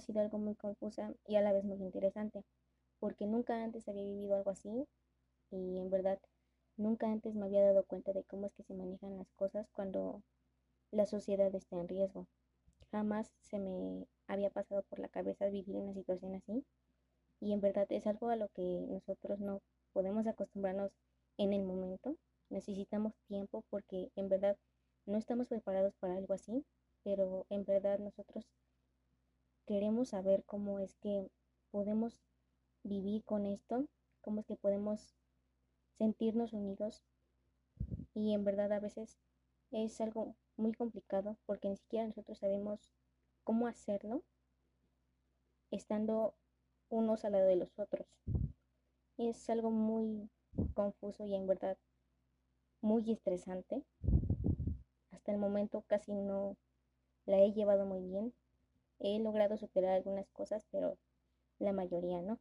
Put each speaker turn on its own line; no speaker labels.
sido algo muy confusa y a la vez muy interesante, porque nunca antes había vivido algo así y en verdad nunca antes me había dado cuenta de cómo es que se manejan las cosas cuando la sociedad está en riesgo. Jamás se me había pasado por la cabeza vivir una situación así y en verdad es algo a lo que nosotros no podemos acostumbrarnos en el momento. Necesitamos tiempo porque en verdad no estamos preparados para algo así, pero en verdad nosotros queremos saber cómo es que podemos vivir con esto, cómo es que podemos sentirnos unidos y en verdad a veces es algo muy complicado porque ni siquiera nosotros sabemos cómo hacerlo estando unos al lado de los otros. Es algo muy confuso y en verdad muy estresante. Hasta el momento casi no la he llevado muy bien. He logrado superar algunas cosas, pero la mayoría no.